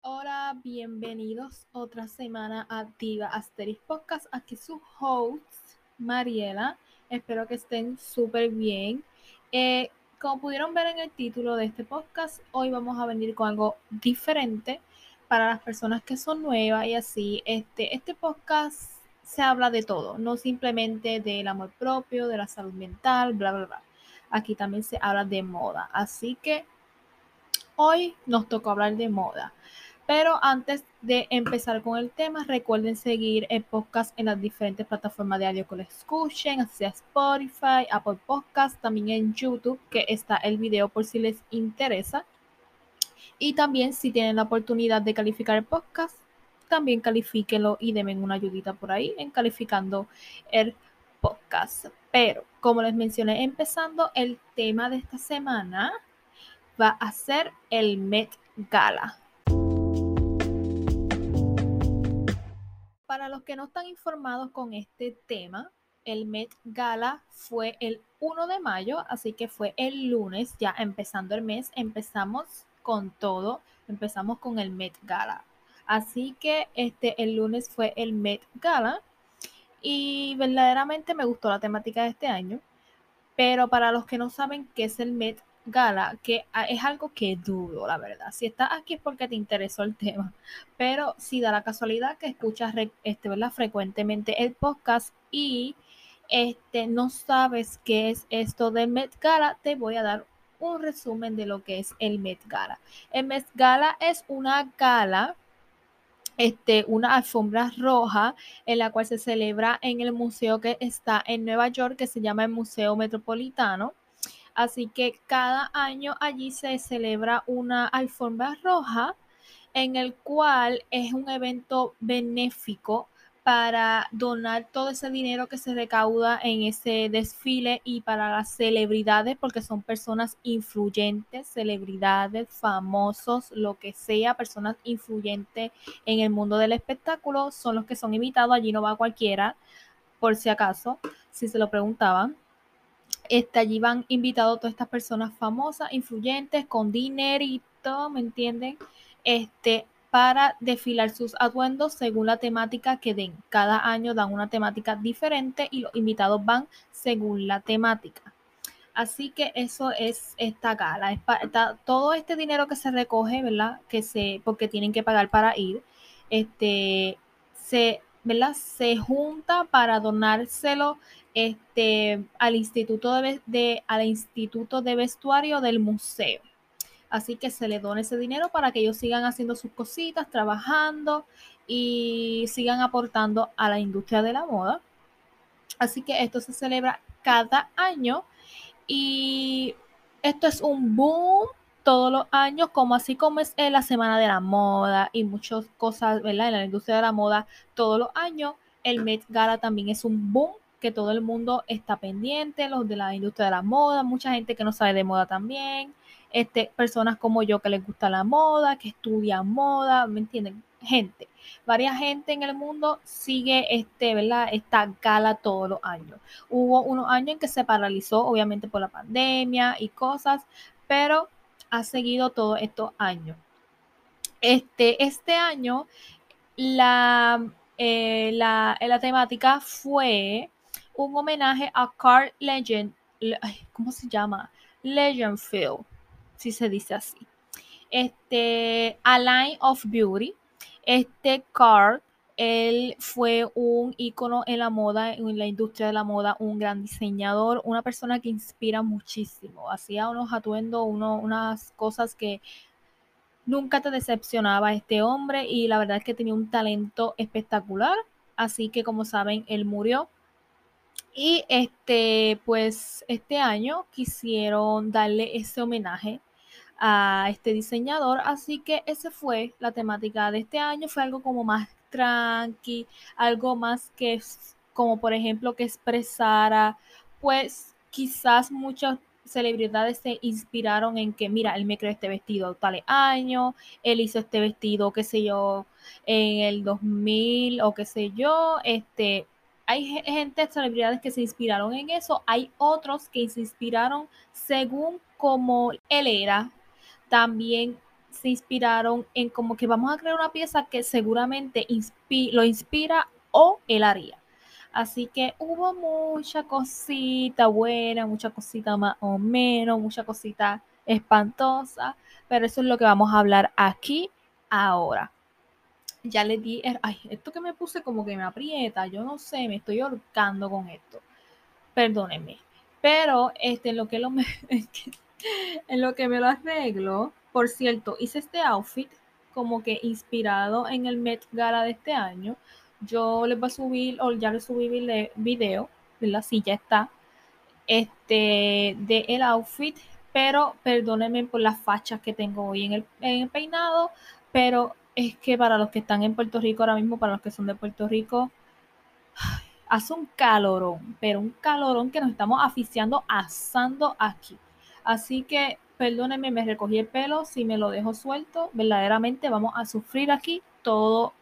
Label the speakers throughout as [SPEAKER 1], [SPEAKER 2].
[SPEAKER 1] Hola, bienvenidos otra semana a Diva Asteris Podcast. Aquí su host, Mariela. Espero que estén súper bien. Eh, como pudieron ver en el título de este podcast, hoy vamos a venir con algo diferente para las personas que son nuevas y así. Este, este podcast se habla de todo, no simplemente del amor propio, de la salud mental, bla, bla, bla. Aquí también se habla de moda. Así que hoy nos tocó hablar de moda. Pero antes de empezar con el tema, recuerden seguir el podcast en las diferentes plataformas de audio que lo escuchen, sea Spotify, Apple Podcast, también en YouTube, que está el video por si les interesa. Y también si tienen la oportunidad de calificar el podcast, también califíquenlo y denme una ayudita por ahí en calificando el podcast. Pero, como les mencioné empezando, el tema de esta semana va a ser el Met Gala. Para los que no están informados con este tema, el Met Gala fue el 1 de mayo, así que fue el lunes, ya empezando el mes, empezamos con todo, empezamos con el Met Gala. Así que este el lunes fue el Met Gala y verdaderamente me gustó la temática de este año. Pero para los que no saben qué es el Met Gala, que es algo que dudo, la verdad. Si estás aquí es porque te interesó el tema, pero si da la casualidad que escuchas este, ¿verdad? frecuentemente el podcast y este, no sabes qué es esto del Met Gala, te voy a dar un resumen de lo que es el Met Gala. El Met Gala es una gala este, una alfombra roja en la cual se celebra en el museo que está en Nueva York, que se llama el Museo Metropolitano. Así que cada año allí se celebra una alfombra roja en el cual es un evento benéfico para donar todo ese dinero que se recauda en ese desfile y para las celebridades, porque son personas influyentes, celebridades, famosos, lo que sea, personas influyentes en el mundo del espectáculo, son los que son invitados, allí no va cualquiera, por si acaso, si se lo preguntaban. Este, allí van invitados todas estas personas famosas, influyentes, con dinerito, ¿me entienden? Este, para desfilar sus atuendos según la temática que den. Cada año dan una temática diferente y los invitados van según la temática. Así que eso es esta gala. todo este dinero que se recoge, ¿verdad? Que se, porque tienen que pagar para ir, este, se, ¿verdad? Se junta para donárselo este, al, instituto de, al Instituto de Vestuario del museo. Así que se le dona ese dinero para que ellos sigan haciendo sus cositas, trabajando y sigan aportando a la industria de la moda. Así que esto se celebra cada año y esto es un boom todos los años, como así como es la Semana de la Moda y muchas cosas, ¿verdad? En la industria de la moda todos los años, el Met Gala también es un boom que todo el mundo está pendiente, los de la industria de la moda, mucha gente que no sabe de moda también, este, personas como yo que les gusta la moda, que estudian moda, ¿me entienden? Gente, varias gente en el mundo sigue este, ¿verdad? esta gala todos los años. Hubo unos años en que se paralizó, obviamente por la pandemia y cosas, pero ha seguido todos estos años. Este, este año la, eh, la, la temática fue un homenaje a Carl Legend, ¿cómo se llama? Legendfield, si se dice así. Este, A of Beauty. Este Carl, él fue un ícono en la moda, en la industria de la moda, un gran diseñador, una persona que inspira muchísimo. Hacía unos atuendos, unas cosas que nunca te decepcionaba este hombre y la verdad es que tenía un talento espectacular. Así que como saben, él murió y este, pues este año quisieron darle ese homenaje a este diseñador, así que esa fue la temática de este año, fue algo como más tranqui, algo más que como por ejemplo que expresara, pues quizás muchas celebridades se inspiraron en que, mira, él me creó este vestido tal año, él hizo este vestido, qué sé yo, en el 2000 o qué sé yo, este, hay gente, celebridades que se inspiraron en eso, hay otros que se inspiraron según como él era. También se inspiraron en como que vamos a crear una pieza que seguramente lo inspira o él haría. Así que hubo mucha cosita buena, mucha cosita más o menos, mucha cosita espantosa, pero eso es lo que vamos a hablar aquí ahora ya le di, ay, esto que me puse como que me aprieta, yo no sé, me estoy ahorcando con esto. Perdónenme. Pero este, en lo que lo me, en lo que me lo arreglo, por cierto, hice este outfit como que inspirado en el Met Gala de este año. Yo les voy a subir, o ya les subí video, de la silla está, este, de el outfit, pero perdónenme por las fachas que tengo hoy en el, en el peinado, pero es que para los que están en Puerto Rico ahora mismo, para los que son de Puerto Rico, hace un calorón, pero un calorón que nos estamos aficiando, asando aquí. Así que, perdónenme, me recogí el pelo, si me lo dejo suelto, verdaderamente vamos a sufrir aquí todo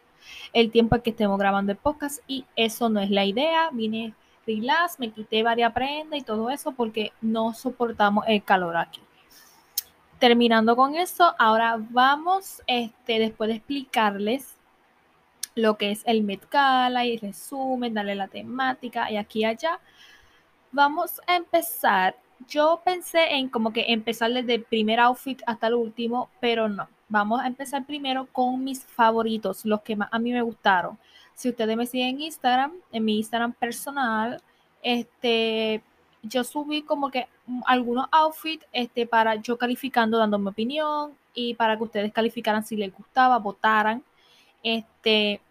[SPEAKER 1] el tiempo que estemos grabando el podcast y eso no es la idea. Vine relax, me quité varias prendas y todo eso porque no soportamos el calor aquí terminando con eso, ahora vamos, este, después de explicarles lo que es el Met Gala y resumen, darle la temática y aquí y allá, vamos a empezar. Yo pensé en como que empezar desde el primer outfit hasta el último, pero no. Vamos a empezar primero con mis favoritos, los que más a mí me gustaron. Si ustedes me siguen en Instagram, en mi Instagram personal, este, yo subí como que algunos outfits este, para yo calificando, dando mi opinión y para que ustedes calificaran si les gustaba, votaran. Este,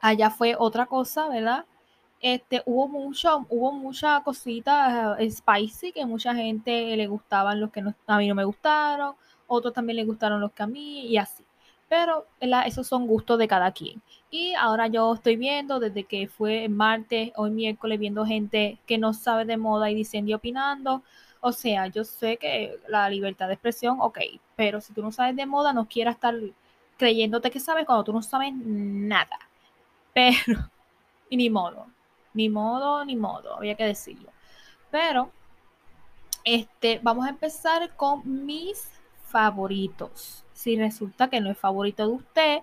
[SPEAKER 1] allá fue otra cosa, ¿verdad? Este, hubo mucho, hubo mucha cosita eh, spicy que mucha gente le gustaban los que no, a mí no me gustaron, otros también le gustaron los que a mí y así. Pero esos son gustos de cada quien. Y ahora yo estoy viendo desde que fue martes, hoy miércoles, viendo gente que no sabe de moda y diciendo y opinando. O sea, yo sé que la libertad de expresión, ok, pero si tú no sabes de moda, no quieras estar creyéndote que sabes cuando tú no sabes nada. Pero, y ni modo, ni modo, ni modo, había que decirlo. Pero, este, vamos a empezar con mis favoritos. Si resulta que no es favorito de usted,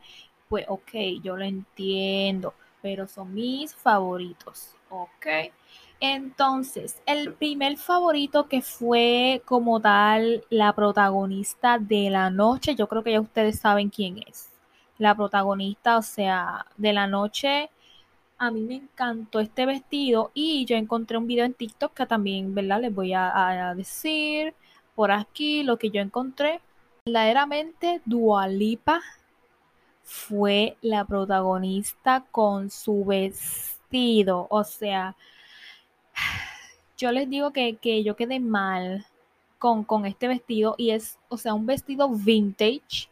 [SPEAKER 1] pues ok, yo lo entiendo, pero son mis favoritos, ok. Entonces, el primer favorito que fue como tal la protagonista de la noche, yo creo que ya ustedes saben quién es. La protagonista, o sea, de la noche, a mí me encantó este vestido y yo encontré un video en TikTok que también, ¿verdad? Les voy a, a decir por aquí lo que yo encontré. Verdaderamente, Dualipa fue la protagonista con su vestido. O sea, yo les digo que, yo quedé mal con, con, este vestido y es, o sea, un vestido vintage,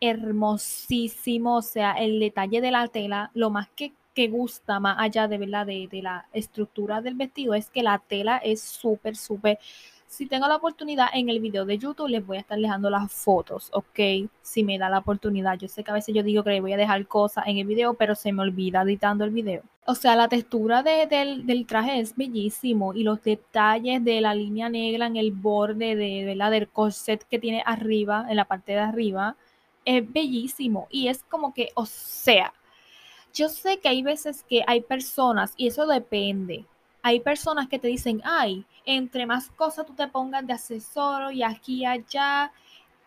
[SPEAKER 1] hermosísimo. O sea, el detalle de la tela, lo más que, gusta, más allá de, ¿verdad? De, de la estructura del vestido, es que la tela es súper, súper si tengo la oportunidad en el video de YouTube, les voy a estar dejando las fotos, ¿ok? Si me da la oportunidad. Yo sé que a veces yo digo que les voy a dejar cosas en el video, pero se me olvida editando el video. O sea, la textura del, del, traje es bellísimo y los detalles de la línea negra en el borde de, la del corset que tiene arriba, en la parte de arriba, es bellísimo. Y es como que, o sea, yo sé que hay veces que hay personas, y eso depende, hay personas que te dicen, ay, entre más cosas tú te pongas de accesorio y aquí y allá,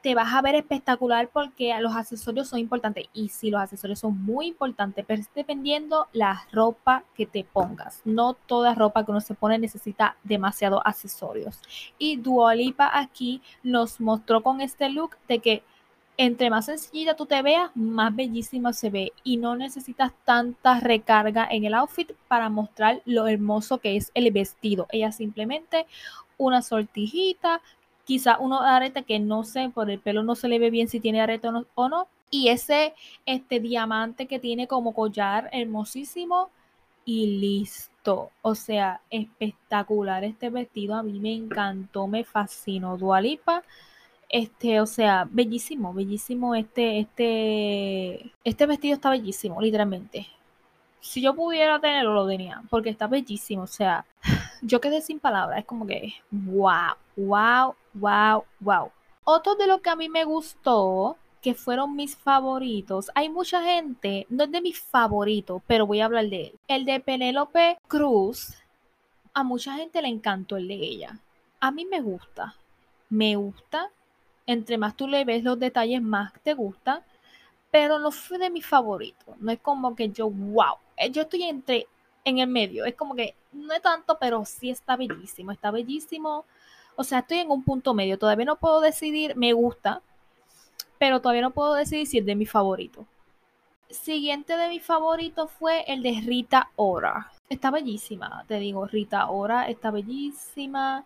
[SPEAKER 1] te vas a ver espectacular porque los accesorios son importantes. Y sí, los accesorios son muy importantes, pero dependiendo la ropa que te pongas. No toda ropa que uno se pone necesita demasiados accesorios. Y Duolipa aquí nos mostró con este look de que entre más sencilla tú te veas, más bellísima se ve y no necesitas tanta recarga en el outfit para mostrar lo hermoso que es el vestido. Ella simplemente una sortijita, quizá uno arete que no sé, por el pelo no se le ve bien si tiene arete o no, y ese este diamante que tiene como collar hermosísimo y listo. O sea, espectacular este vestido, a mí me encantó, me fascinó. Dualipa este, o sea, bellísimo, bellísimo este, este, este vestido está bellísimo, literalmente. si yo pudiera tenerlo, lo tenía, porque está bellísimo, o sea, yo quedé sin palabras, es como que, wow, wow, wow, wow. Otro de lo que a mí me gustó, que fueron mis favoritos, hay mucha gente, no es de mis favoritos, pero voy a hablar de él. El de Penélope Cruz, a mucha gente le encantó el de ella. A mí me gusta, me gusta. Entre más tú le ves los detalles, más te gusta. Pero no fue de mis favoritos. No es como que yo, wow. Eh, yo estoy entre, en el medio. Es como que no es tanto, pero sí está bellísimo. Está bellísimo. O sea, estoy en un punto medio. Todavía no puedo decidir, me gusta. Pero todavía no puedo decidir si es de mi favorito. Siguiente de mi favorito fue el de Rita Ora. Está bellísima, te digo, Rita Ora está bellísima.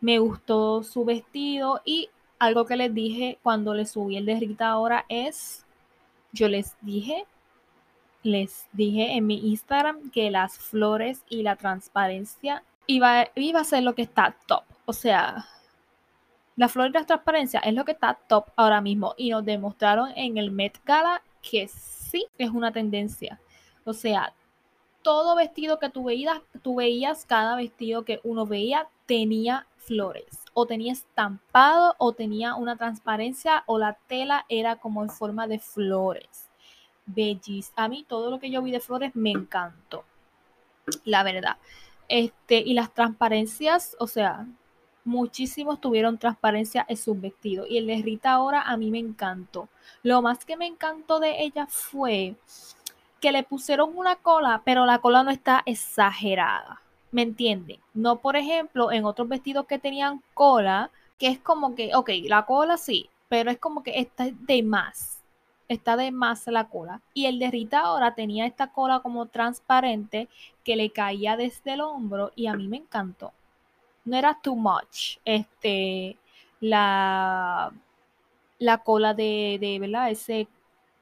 [SPEAKER 1] Me gustó su vestido y algo que les dije cuando le subí el de Rita Ora es, yo les dije, les dije en mi Instagram que las flores y la transparencia iba, iba a ser lo que está top. O sea, la flor y la transparencia es lo que está top ahora mismo y nos demostraron en el Met Gala que sí es una tendencia. O sea, todo vestido que tú veías, tú veías, cada vestido que uno veía tenía flores, o tenía estampado, o tenía una transparencia, o la tela era como en forma de flores. Bellis. A mí todo lo que yo vi de flores me encantó. La verdad. Este, y las transparencias, o sea, muchísimos tuvieron transparencia en sus vestidos. Y el de Rita ahora a mí me encantó. Lo más que me encantó de ella fue que le pusieron una cola, pero la cola no está exagerada. ¿Me entienden? No, por ejemplo, en otros vestidos que tenían cola, que es como que, ok, la cola sí, pero es como que está de más. Está de más la cola. Y el de Rita ahora tenía esta cola como transparente que le caía desde el hombro y a mí me encantó. No era too much. Este, la, la cola de, de, ¿verdad? Ese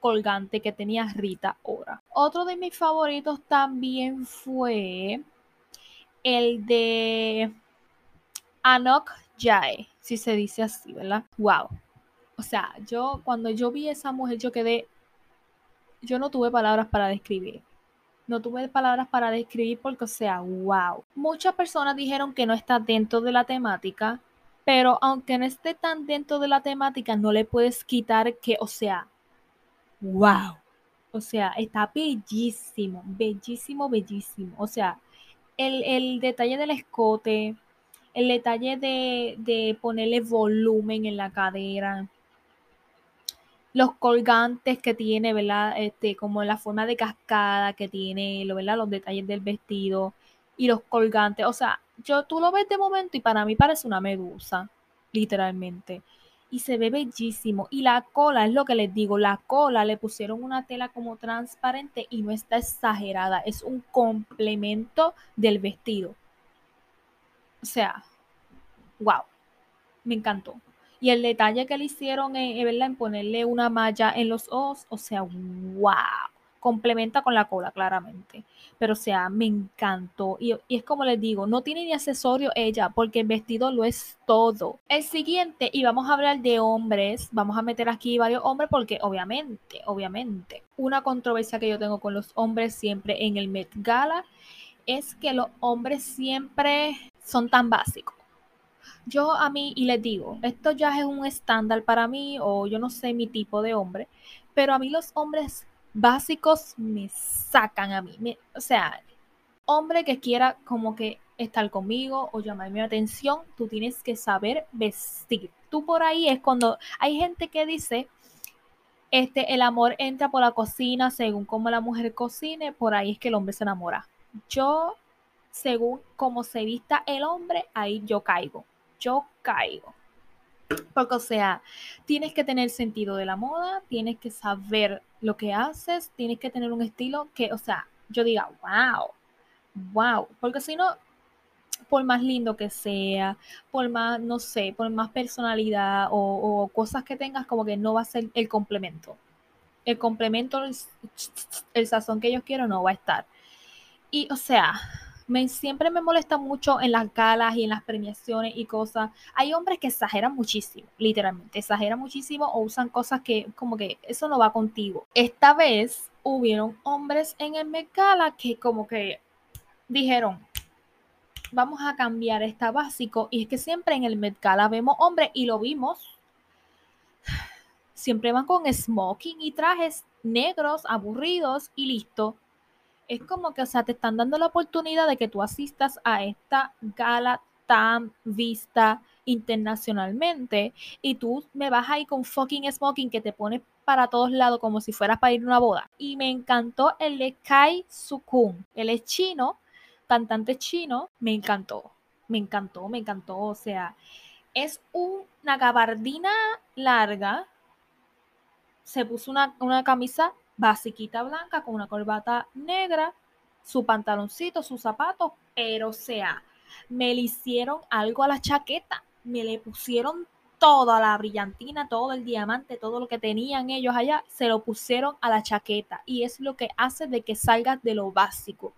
[SPEAKER 1] colgante que tenía Rita ahora. Otro de mis favoritos también fue el de Anok Jae, si se dice así, ¿verdad? Wow. O sea, yo cuando yo vi esa mujer, yo quedé, yo no tuve palabras para describir. No tuve palabras para describir porque, o sea, wow. Muchas personas dijeron que no está dentro de la temática, pero aunque no esté tan dentro de la temática, no le puedes quitar que, o sea, wow. O sea, está bellísimo, bellísimo, bellísimo. O sea, el, detalle del escote, el detalle de, ponerle volumen en la cadera, los colgantes que tiene, ¿verdad? Este, como la forma de cascada que tiene, ¿verdad? Los detalles del vestido y los colgantes. O sea, yo tú lo ves de momento y para mí parece una medusa, literalmente y se ve bellísimo. Y la cola, es lo que les digo, la cola le pusieron una tela como transparente y no está exagerada, es un complemento del vestido. O sea, wow, me encantó. Y el detalle que le hicieron en, en ponerle una malla en los ojos, o sea, wow complementa con la cola, claramente. Pero o sea, me encantó. Y, es como les digo, no tiene ni accesorio ella, porque el vestido lo es todo. El siguiente, y vamos a hablar de hombres, vamos a meter aquí varios hombres, porque obviamente, obviamente, una controversia que yo tengo con los hombres siempre en el Met Gala es que los hombres siempre son tan básicos. Yo a mí, y les digo, esto ya es un estándar para mí, o yo no sé mi tipo de hombre, pero a mí los hombres básicos me sacan a mí. o sea, hombre que quiera como que estar conmigo o llamarme mi atención, tú tienes que saber vestir. Tú por ahí es cuando hay gente que dice, este, el amor entra por la cocina según cómo la mujer cocine, por ahí es que el hombre se enamora. Yo, según cómo se vista el hombre, ahí yo caigo. Yo caigo. Porque, o sea, tienes que tener sentido de la moda, tienes que saber lo que haces, tienes que tener un estilo que, o sea, yo diga, wow, wow. Porque si no, por más lindo que sea, por más, no sé, por más personalidad o, cosas que tengas, como que no va a ser el complemento. El complemento, el, el sazón que yo quiero no va a estar. Y, o sea, me, siempre me molesta mucho en las galas y en las premiaciones y cosas. Hay hombres que exageran muchísimo, literalmente, exageran muchísimo o usan cosas que como que eso no va contigo. Esta vez hubieron hombres en el Met que como que dijeron, vamos a cambiar esta básico. Y es que siempre en el Met vemos hombres y lo vimos. Siempre van con smoking y trajes negros, aburridos y listo. Es como que, o sea, te están dando la oportunidad de que tú asistas a esta gala tan vista internacionalmente y tú me vas ahí con fucking smoking que te pone para todos lados como si fueras para ir a una boda. Y me encantó el de Kai Sukun. Él es chino, cantante chino, me encantó. Me encantó, me encantó. O sea, es una gabardina larga. Se puso una, una camisa basiquita blanca con una corbata negra, su pantaloncito, sus zapatos, pero sea, me le hicieron algo a la chaqueta, me le pusieron toda la brillantina, todo el diamante, todo lo que tenían ellos allá, se lo pusieron a la chaqueta y es lo que hace de que salgas de lo básico.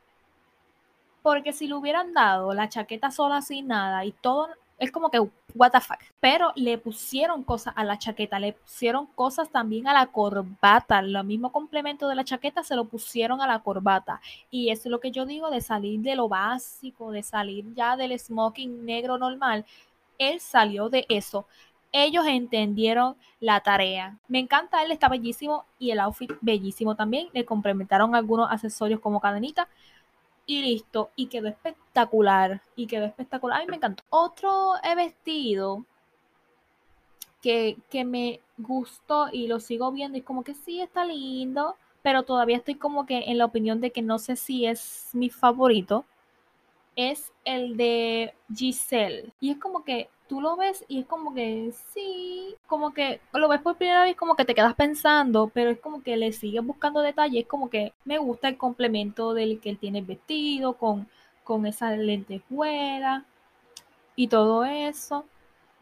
[SPEAKER 1] Porque si le hubieran dado la chaqueta sola sin nada y todo es como que, what the fuck. Pero le pusieron cosas a la chaqueta, le pusieron cosas también a la corbata. Lo mismo complemento de la chaqueta se lo pusieron a la corbata. Y eso es lo que yo digo de salir de lo básico, de salir ya del smoking negro normal. Él salió de eso. Ellos entendieron la tarea. Me encanta, él está bellísimo y el outfit bellísimo también. Le complementaron algunos accesorios como cadenita y listo. Y quedó espectacular. Y quedó espectacular. A mí me encantó. Otro vestido que, que me gustó y lo sigo viendo y como que sí está lindo. Pero todavía estoy como que en la opinión de que no sé si es mi favorito. Es el de Giselle. Y es como que tú lo ves y es como que sí, como que lo ves por primera vez, como que te quedas pensando, pero es como que le sigues buscando detalles, como que me gusta el complemento del que él tiene vestido, con, con esa lentejuela y todo eso.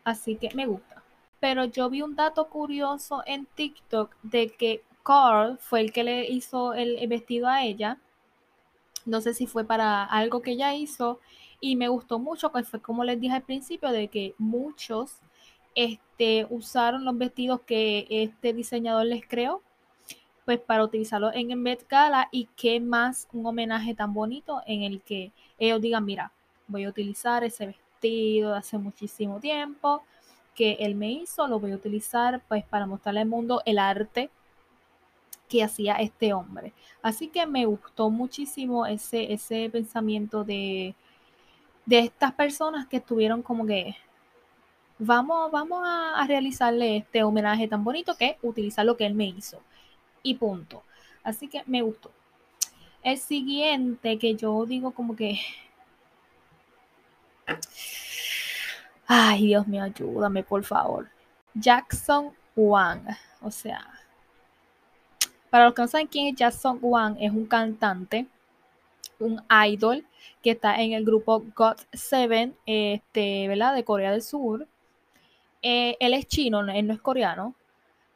[SPEAKER 1] Así que me gusta. Pero yo vi un dato curioso en TikTok de que Carl fue el que le hizo el vestido a ella. No sé si fue para algo que ella hizo y me gustó mucho, que fue como les dije al principio, de que muchos este, usaron los vestidos que este diseñador les creó, pues para utilizarlo en el Gala y qué más un homenaje tan bonito en el que ellos digan, mira, voy a utilizar ese vestido de hace muchísimo tiempo que él me hizo, lo voy a utilizar pues para mostrarle al mundo el arte que hacía este hombre. Así que me gustó muchísimo ese, ese pensamiento de, de estas personas que estuvieron como que vamos, vamos a, realizarle este homenaje tan bonito que utilizar lo que él me hizo. Y punto. Así que me gustó. El siguiente que yo digo como que... Ay, Dios mío, ayúdame, por favor. Jackson Wang. O sea, para los que no saben quién es Jackson Wang, es un cantante, un idol que está en el grupo GOT7, este, ¿verdad? De Corea del Sur. Eh, él es chino, él no es coreano,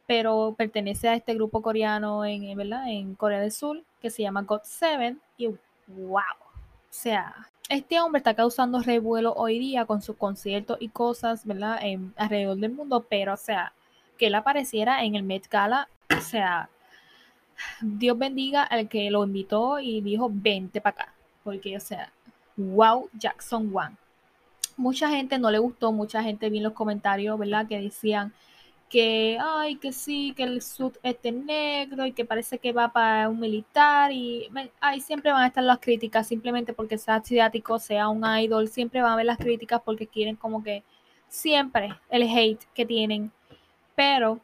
[SPEAKER 1] pero pertenece a este grupo coreano en, ¿verdad? en Corea del Sur que se llama GOT7 y wow, o sea, este hombre está causando revuelo hoy día con sus conciertos y cosas, ¿verdad? Alrededor del mundo, pero o sea, que él apareciera en el Met Gala, o sea, Dios bendiga al que lo invitó y dijo, vente para acá, porque o sea, wow Jackson Wang. Mucha gente no le gustó, mucha gente vi en los comentarios, ¿verdad? Que decían que, ay, que sí, que el sud este negro y que parece que va para un militar y ahí siempre van a estar las críticas, simplemente porque sea asiático, sea un idol, siempre van a ver las críticas porque quieren como que siempre el hate que tienen. Pero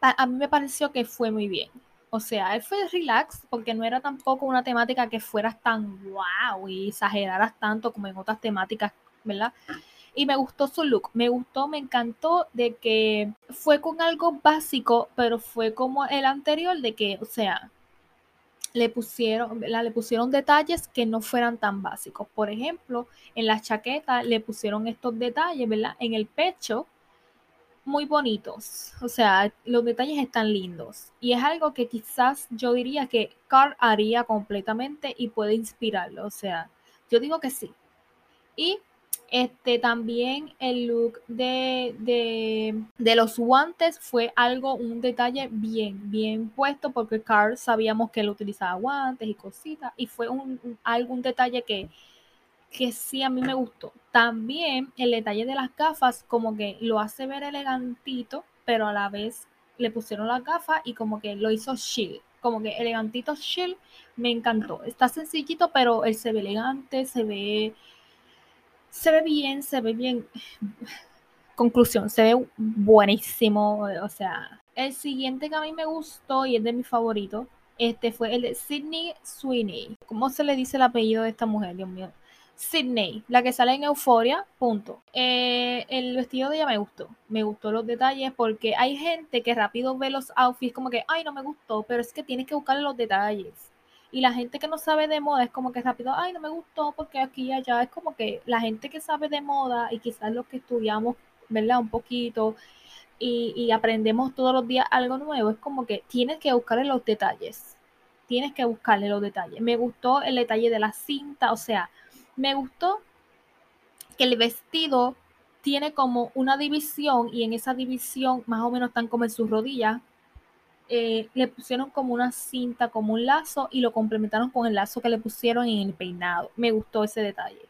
[SPEAKER 1] a mí me pareció que fue muy bien. O sea, él fue relax porque no era tampoco una temática que fueras tan wow y exageraras tanto como en otras temáticas, ¿verdad? Y me gustó su look, me gustó, me encantó de que fue con algo básico, pero fue como el anterior de que, o sea, le pusieron, le pusieron detalles que no fueran tan básicos. Por ejemplo, en la chaqueta le pusieron estos detalles, ¿verdad? En el pecho muy bonitos. O sea, los detalles están lindos. Y es algo que quizás yo diría que Carl haría completamente y puede inspirarlo. O sea, yo digo que sí. Y Este también el look de, de, de, los guantes fue algo, un detalle bien, bien puesto porque Carl sabíamos que él utilizaba guantes y cositas y fue un, algún detalle que, que sí a mí me gustó. También el detalle de las gafas como que lo hace ver elegantito, pero a la vez le pusieron las gafas y como que lo hizo chill, como que elegantito chill, me encantó. Está sencillito, pero él se ve elegante, se ve se ve bien, se ve bien. Conclusión, se ve buenísimo, o sea, el siguiente que a mí me gustó y es de mi favorito, este fue el de Sydney Sweeney. ¿Cómo se le dice el apellido de esta mujer, Dios mío? Sydney, la que sale en Euforia, punto. Eh, el vestido de ella me gustó, me gustó los detalles porque hay gente que rápido ve los outfits como que, ay, no me gustó, pero es que tienes que buscarle los detalles. Y la gente que no sabe de moda es como que rápido, ay, no me gustó porque aquí y allá es como que la gente que sabe de moda y quizás los que estudiamos, ¿verdad? Un poquito y aprendemos todos los días algo nuevo, es como que tienes que buscarle los detalles. Tienes que buscarle los detalles. Me gustó el detalle de la cinta, o sea, me gustó que el vestido tiene como una división y en esa división más o menos están como en sus rodillas. Eh, le pusieron como una cinta, como un lazo y lo complementaron con el lazo que le pusieron en el peinado. Me gustó ese detalle.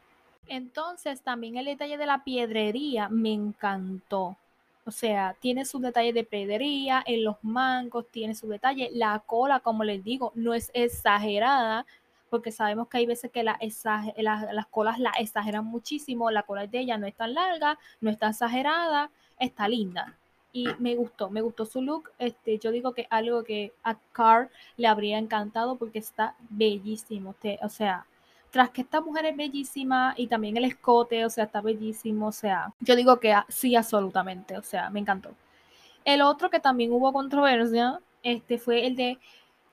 [SPEAKER 1] Entonces también el detalle de la piedrería me encantó. O sea, tiene sus detalles de piedrería, en los mangos tiene su detalle. La cola, como les digo, no es exagerada, porque sabemos que hay veces que la las colas la exageran muchísimo, la cola de ella no es tan larga, no está exagerada, está linda. Y me gustó, me gustó su look. Este, yo digo que algo que a Carl le habría encantado porque está bellísimo. o sea, tras que esta mujer es bellísima y también el escote, o sea, está bellísimo. O sea, yo digo que sí, absolutamente. O sea, me encantó. El otro que también hubo controversia, este fue el de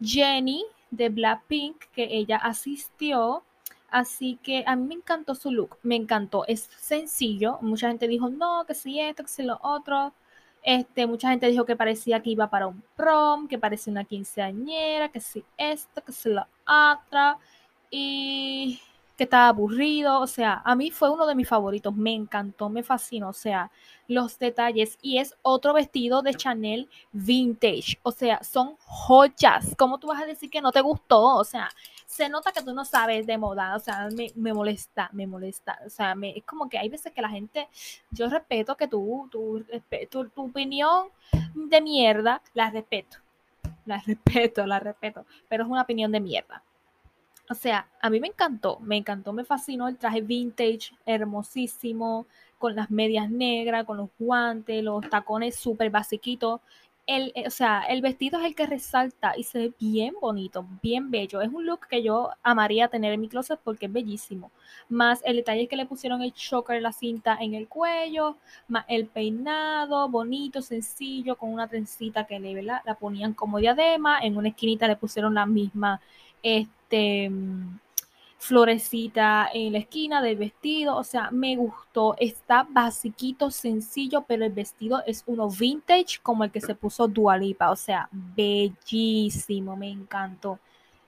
[SPEAKER 1] Jenny de Blackpink que ella asistió. Así que a mí me encantó su look, me encantó. Es sencillo. Mucha gente dijo, no, que si esto, que si lo otro. Este, mucha gente dijo que parecía que iba para un prom, que parecía una quinceañera, que si esto, que si lo otro. Y que estaba aburrido, o sea, a mí fue uno de mis favoritos, me encantó, me fascinó, o sea, los detalles y es otro vestido de Chanel vintage, o sea, son joyas, ¿cómo tú vas a decir que no te gustó? O sea, se nota que tú no sabes de moda, o sea, me, molesta, me molesta, o sea, me, es como que hay veces que la gente, yo respeto que tú, tu, tu, tu opinión de mierda, la respeto, la respeto, la respeto, pero es una opinión de mierda. O sea, a mí me encantó, me encantó, me fascinó el traje vintage, hermosísimo, con las medias negras, con los guantes, los tacones súper basiquitos. El, eh, o sea, el vestido es el que resalta y se ve bien bonito, bien bello. Es un look que yo amaría tener en mi closet porque es bellísimo. Más el detalle que le pusieron el choker, la cinta en el cuello, más el peinado, bonito, sencillo, con una trencita que le la ponían como diadema. En una esquinita le pusieron la misma este, florecita en la esquina del vestido, o sea, me gustó, está basiquito, sencillo, pero el vestido es uno vintage como el que se puso Dualipa, o sea, bellísimo, me encantó.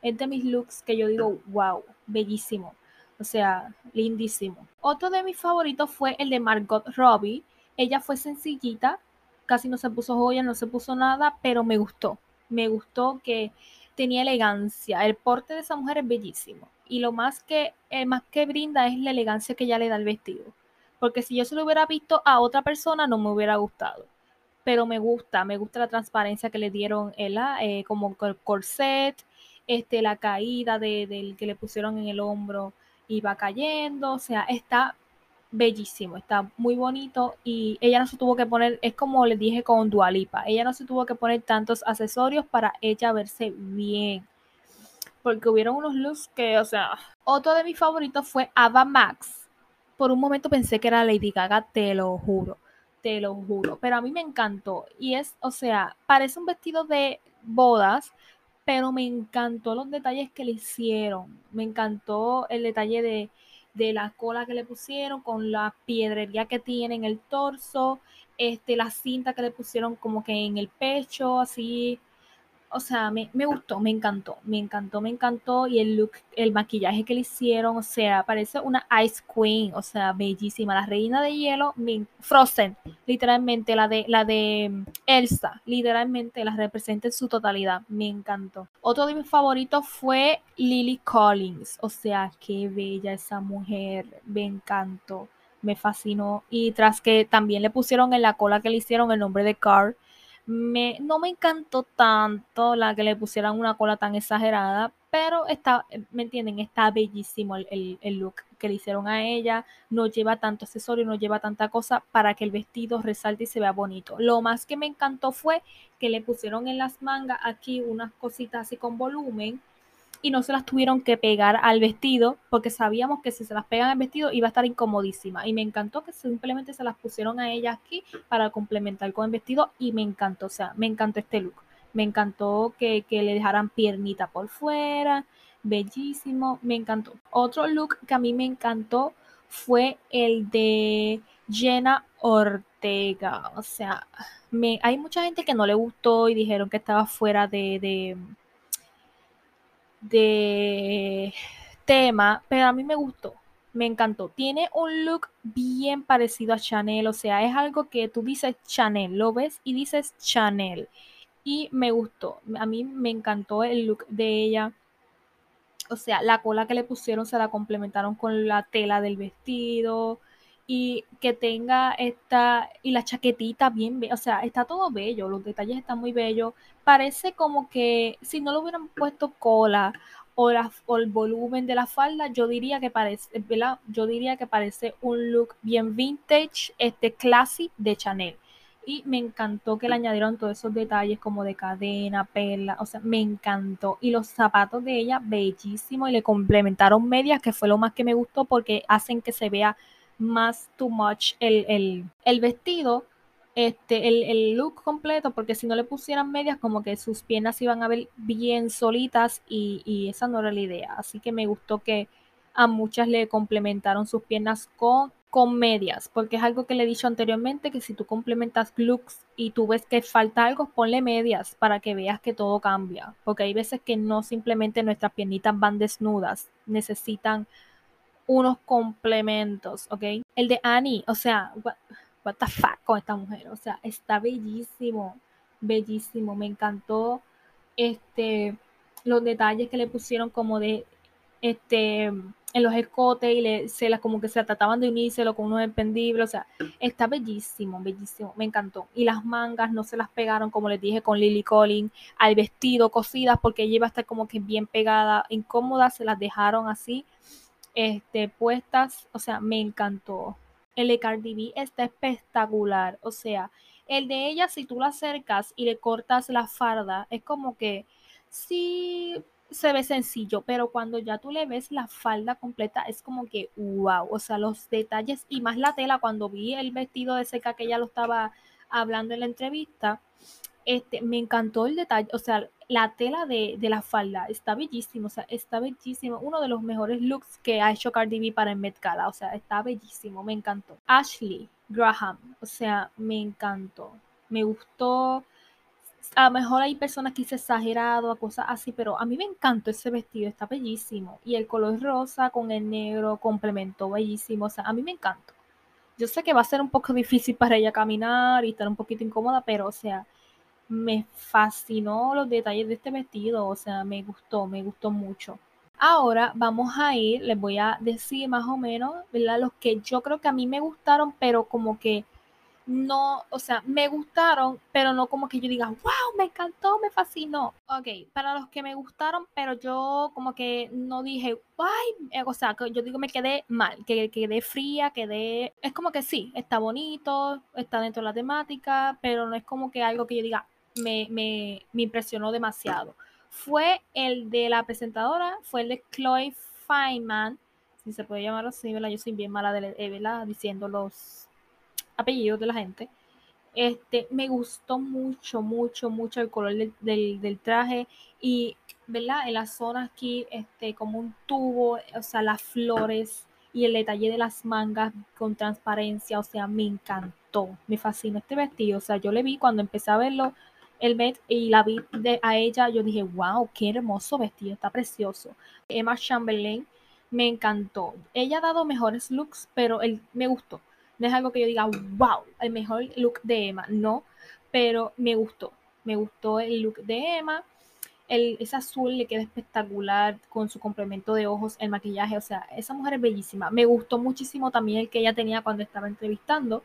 [SPEAKER 1] Es de mis looks que yo digo, wow, bellísimo, o sea, lindísimo. Otro de mis favoritos fue el de Margot Robbie, ella fue sencillita, casi no se puso joya, no se puso nada, pero me gustó, me gustó que tenía elegancia. El porte de esa mujer es bellísimo. Y lo más que, el más que brinda es la elegancia que ella le da al vestido. Porque si yo se lo hubiera visto a otra persona, no me hubiera gustado. Pero me gusta, me gusta la transparencia que le dieron ella, eh, como el corset, este, la caída de, del que le pusieron en el hombro iba cayendo. O sea, está bellísimo, está muy bonito y ella no se tuvo que poner, es como les dije con Dualipa, ella no se tuvo que poner tantos accesorios para ella verse bien. Porque hubieron unos looks que, o sea, otro de mis favoritos fue Ava Max. Por un momento pensé que era Lady Gaga, te lo juro, te lo juro. Pero a mí me encantó. Y es, o sea, parece un vestido de bodas, pero me encantó los detalles que le hicieron. Me encantó el detalle de, de la cola que le pusieron, con la piedrería que tiene en el torso, este, la cinta que le pusieron como que en el pecho, así. O sea, me, me, gustó, me encantó, me encantó, me encantó. Y el look, el maquillaje que le hicieron, o sea, parece una Ice Queen, o sea, bellísima. La reina de hielo, Frozen, literalmente, la de, la de mm, Elsa, literalmente la representa en su totalidad. Me encantó. Otro de mis favoritos fue Lily Collins, o sea, qué bella esa mujer, me encantó, me fascinó. Y tras que también le pusieron en la cola que le hicieron el nombre de Carl me, no me encantó tanto la que le pusieran una cola tan exagerada, pero está, ¿me entienden? Está bellísimo el, look que le hicieron a ella. No lleva tanto accesorio, no lleva tanta cosa para que el vestido resalte y se vea bonito. Lo más que me encantó fue que le pusieron en las mangas aquí unas cositas así con volumen y no se las tuvieron que pegar al vestido porque sabíamos que si se las pegan al vestido iba a estar incomodísima y me encantó que simplemente se las pusieron a ella aquí para complementar con el vestido y me encantó, o sea, me encantó este look, me encantó que, le dejaran piernita por fuera, bellísimo, me encantó. Otro look que a mí me encantó fue el de Jenna Ortega, o sea, me, hay mucha gente que no le gustó y dijeron que estaba fuera de tema, pero a mí me gustó, me encantó. Tiene un look bien parecido a Chanel, o sea, es algo que tú dices Chanel, lo ves y dices Chanel. Y me gustó, a mí me encantó el look de ella. O sea, la cola que le pusieron se la complementaron con la tela del vestido y que tenga esta y la chaquetita bien, o sea, está todo bello, los detalles están muy bellos. Parece como que si no lo hubieran puesto cola o, o el volumen de la falda, yo diría que parece, ¿verdad? Yo diría que parece un look bien vintage, este classy de Chanel. Y me encantó que le añadieron todos esos detalles como de cadena, perla, o sea, me encantó. Y los zapatos de ella, bellísimos, y le complementaron medias, que fue lo más que me gustó porque hacen que se vea más too much el, vestido, este, el, look completo, porque si no le pusieran medias, como que sus piernas iban a ver bien solitas y, esa no era la idea. Así que me gustó que a muchas le complementaron sus piernas con, con medias, porque es algo que le he dicho anteriormente, que si tú complementas looks y tú ves que falta algo, ponle medias para que veas que todo cambia, porque hay veces que no simplemente nuestras piernitas van desnudas, necesitan unos complementos, ¿ok? El de Annie, o sea, what, the fuck con esta mujer, o sea, está bellísimo, bellísimo, me encantó este los detalles que le pusieron como de este en los escotes y le, se las como que se trataban de unírselo con unos expendibles, o sea, está bellísimo, bellísimo, me encantó. Y las mangas no se las pegaron, como les dije, con Lily Collins al vestido, cosidas, porque ella iba a estar como que bien pegada, incómoda, se las dejaron así este, puestas, o sea, me encantó. El de Cardi B está espectacular, o sea, el de ella si tú la acercas y le cortas la farda, es como que sí se ve sencillo, pero cuando ya tú le ves la falda completa es como que wow, o sea, los detalles y más la tela, cuando vi el vestido de cerca que ella lo estaba hablando en la entrevista, este, me encantó el detalle, o sea, la tela de, la falda está bellísimo, o sea, está bellísimo. Uno de los mejores looks que ha hecho Cardi B para el Met Gala, o sea, está bellísimo, me encantó. Ashley Graham, o sea, me encantó, me gustó. A lo mejor hay personas que dicen exagerado, a cosas así, pero a mí me encantó ese vestido, está bellísimo. Y el color rosa con el negro complementó bellísimo, o sea, a mí me encantó. Yo sé que va a ser un poco difícil para ella caminar y estar un poquito incómoda, pero o sea, me fascinó los detalles de este vestido, o sea, me gustó, me gustó mucho. Ahora vamos a ir, les voy a decir más o menos, ¿verdad? Los que yo creo que a mí me gustaron, pero como que no, o sea, me gustaron, pero no como que yo diga, wow, me encantó, me fascinó. Ok, para los que me gustaron, pero yo como que no dije, ay, eh, o sea, yo digo, me quedé mal, que quedé fría, quedé, es como que sí, está bonito, está dentro de la temática, pero no es como que algo que yo diga, me, me, me impresionó demasiado. Fue el de la presentadora, fue el de Chloe Feynman, si se puede llamar así, ¿verdad? Yo soy bien mala de, eh, ¿verdad? diciendo los apellidos de la gente. Este, me gustó mucho, mucho, mucho el color del, del, traje y, ¿verdad? En la zona aquí, este, como un tubo, o sea, las flores y el detalle de las mangas con transparencia, o sea, me encantó, me fascinó este vestido, o sea, yo le vi cuando empecé a verlo, el Met y la vi de, a ella, yo dije, wow, qué hermoso vestido, está precioso. Emma Chamberlain me encantó. Ella ha dado mejores looks, pero me gustó. No es algo que yo diga, wow, el mejor look de Emma, no, pero me gustó. Me gustó el look de Emma. El, ese azul le queda espectacular con su complemento de ojos, el maquillaje, o sea, esa mujer es bellísima. Me gustó muchísimo también el que ella tenía cuando estaba entrevistando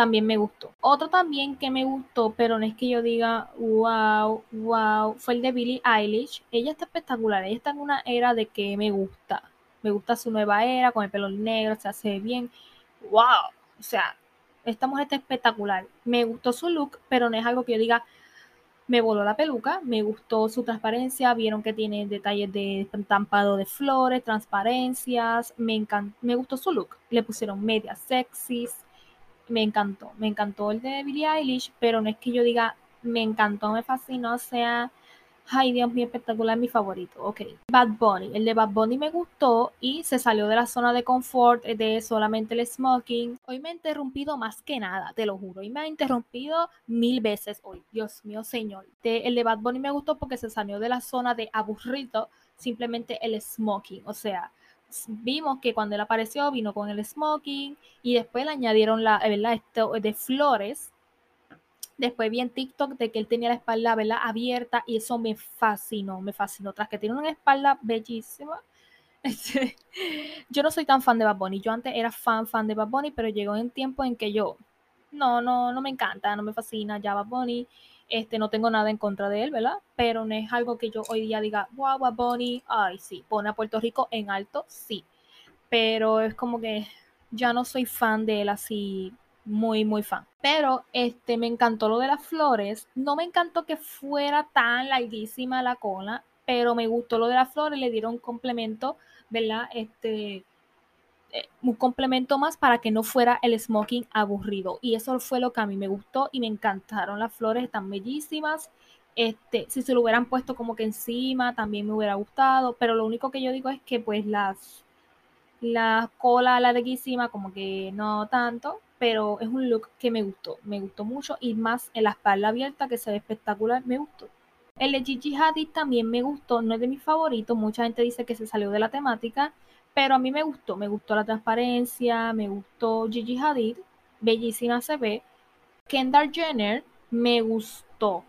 [SPEAKER 1] también me gustó. Otro también que me gustó, pero no es que yo diga, wow, wow, fue el de Billie Eilish. Ella está espectacular, ella está en una era de que me gusta. Me gusta su nueva era, con el pelo negro, se hace bien. Wow, o sea, esta mujer está espectacular. Me gustó su look, pero no es algo que yo diga, me voló la peluca, me gustó su transparencia, vieron que tiene detalles de estampado de flores, transparencias, me me gustó su look. Le pusieron medias sexys, me encantó, me encantó el de Billie Eilish, pero no es que yo diga, me encantó, me fascinó, o sea, ay Dios mío, espectacular, mi favorito, ok. Bad Bunny, el de Bad Bunny me gustó y se salió de la zona de confort de solamente el smoking. Hoy me ha interrumpido más que nada, te lo juro, y me ha interrumpido mil veces hoy, Dios mío, señor. el de Bad Bunny me gustó porque se salió de la zona de aburrido, simplemente el smoking, o sea, vimos que cuando él apareció vino con el smoking y después le añadieron la, ¿verdad? Esto de flores. Después vi en TikTok de que él tenía la espalda, ¿verdad? Abierta y eso me fascinó, me fascinó. Tras que tiene una espalda bellísima. Este, yo no soy tan fan de Bad Bunny. Yo antes era fan, fan de Bad Bunny, pero llegó un tiempo en que yo, no, no, no me encanta, no me fascina ya Bad Bunny. Este, no tengo nada en contra de él, ¿verdad? Pero no es algo que yo hoy día diga, wow, Bad Bunny, ay, sí, pone a Puerto Rico en alto, sí. Pero es como que ya no soy fan de él así, muy, muy fan. Pero este, me encantó lo de las flores. No me encantó que fuera tan larguísima la cola, pero me gustó lo de las flores, le dieron complemento, ¿verdad? Este, un complemento más para que no fuera el smoking aburrido. Y eso fue lo que a mí me gustó y me encantaron. Las flores están bellísimas. Este, si se lo hubieran puesto como que encima, también me hubiera gustado. Pero lo único que yo digo es que pues las la cola larguísima, como que no tanto, pero es un look que me gustó, me gustó mucho y más en la espalda abierta que se ve espectacular, me gustó. El de Gigi Hadid también me gustó, no es de mis favoritos, mucha gente dice que se salió de la temática, pero a mí me gustó, me gustó la transparencia, me gustó Gigi Hadid, bellísima se ve. Kendall Jenner me gustó,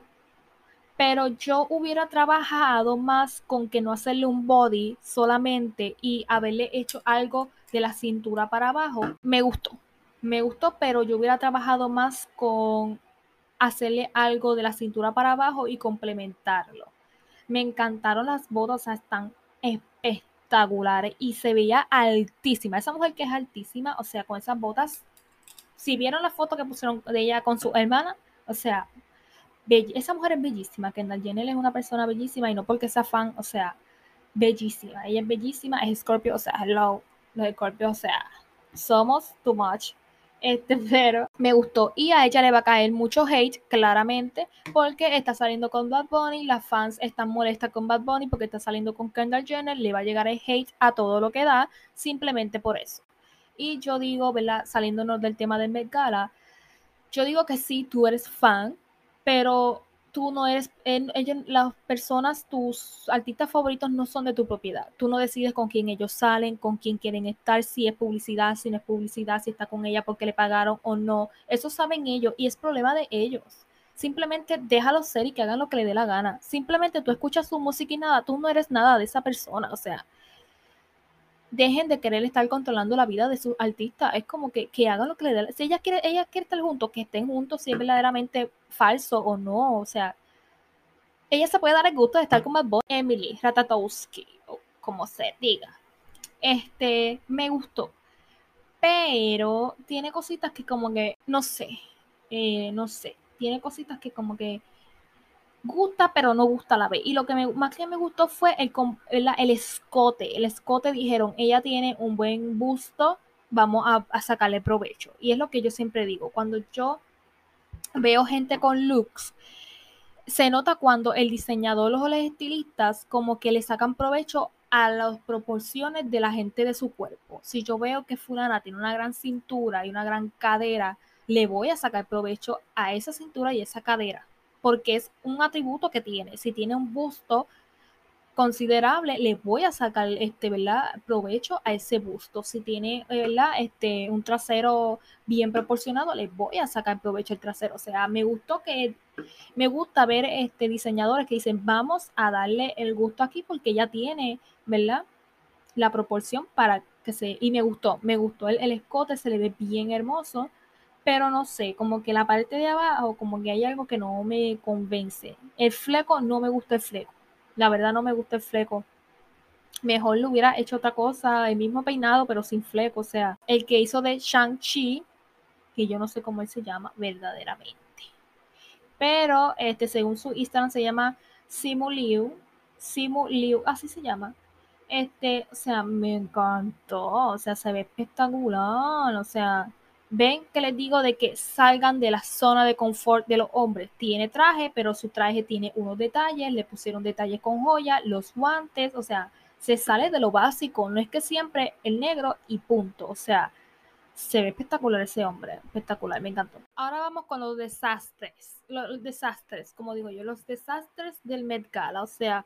[SPEAKER 1] pero yo hubiera trabajado más con que no hacerle un body solamente y haberle hecho algo de la cintura para abajo. Me gustó, me gustó, pero yo hubiera trabajado más con hacerle algo de la cintura para abajo y complementarlo. Me encantaron las botas, o sea, están espectaculares y se veía altísima. Esa mujer que es altísima, o sea, con esas botas. Si vieron la foto que pusieron de ella con su hermana, o sea, esa mujer es bellísima. Kendall Jenner es una persona bellísima y no porque sea fan, o sea, bellísima. Ella es bellísima, es Scorpio, o sea, hello, los Scorpio, o sea, somos too much. Este, pero me gustó. Y a ella le va a caer mucho hate, claramente, porque está saliendo con Bad Bunny. Las fans están molestas con Bad Bunny porque está saliendo con Kendall Jenner. Le va a llegar el hate a todo lo que da, simplemente por eso. Y yo digo, ¿verdad? Saliéndonos del tema del Met Gala, yo digo que sí, tú eres fan, pero tú no eres, ellos, las personas, tus artistas favoritos no son de tu propiedad. Tú no decides con quién ellos salen, con quién quieren estar, si es publicidad, si no es publicidad, si está con ella porque le pagaron o no. Eso saben ellos y es problema de ellos. Simplemente déjalo ser y que hagan lo que le dé la gana. Simplemente tú escuchas su música y nada, tú no eres nada de esa persona. O sea, dejen de querer estar controlando la vida de su artista. Es como que, que hagan lo que le dé. Si ella quiere, ella quiere estar juntos, que estén juntos si es verdaderamente falso o no. O sea, ella se puede dar el gusto de estar con Bad Emily Ratatowski, o como se diga. Este, me gustó. Pero tiene cositas que como que, no sé, eh, no sé. Tiene cositas que como que gusta, pero no gusta a la vez. Y lo que más que me gustó fue el, el, escote. El escote dijeron, ella tiene un buen busto, vamos a, sacarle provecho. Y es lo que yo siempre digo, cuando yo veo gente con looks, se nota cuando el diseñador o los estilistas como que le sacan provecho a las proporciones de la gente de su cuerpo. Si yo veo que fulana tiene una gran cintura y una gran cadera, le voy a sacar provecho a esa cintura y esa cadera porque es un atributo que tiene. Si tiene un busto considerable, le voy a sacar este, ¿verdad? provecho a ese busto. Si tiene, ¿verdad? Este, un trasero bien proporcionado, le voy a sacar provecho al trasero. O sea, me gustó que me gusta ver este diseñadores que dicen, "Vamos a darle el gusto aquí porque ya tiene, ¿verdad? la proporción para que se y me gustó, me gustó el, el escote, se le ve bien hermoso pero no sé, como que la parte de abajo, como que hay algo que no me convence. El fleco, no me gusta el fleco. La verdad no me gusta el fleco. Mejor lo hubiera hecho otra cosa, el mismo peinado, pero sin fleco. O sea, el que hizo de Shang-Chi, que yo no sé cómo él se llama verdaderamente. Pero, este, según su Instagram se llama Simu Liu. Simu Liu, así se llama. Este, o sea, me encantó. O sea, se ve espectacular. O sea, ven que les digo de que salgan de la zona de confort de los hombres. Tiene traje, pero su traje tiene unos detalles, le pusieron detalles con joya, los guantes, o sea, se sale de lo básico, no es que siempre el negro y punto, o sea, se ve espectacular ese hombre, espectacular, me encantó. Ahora vamos con los desastres, los desastres, como digo yo, los desastres del Met Gala, o sea,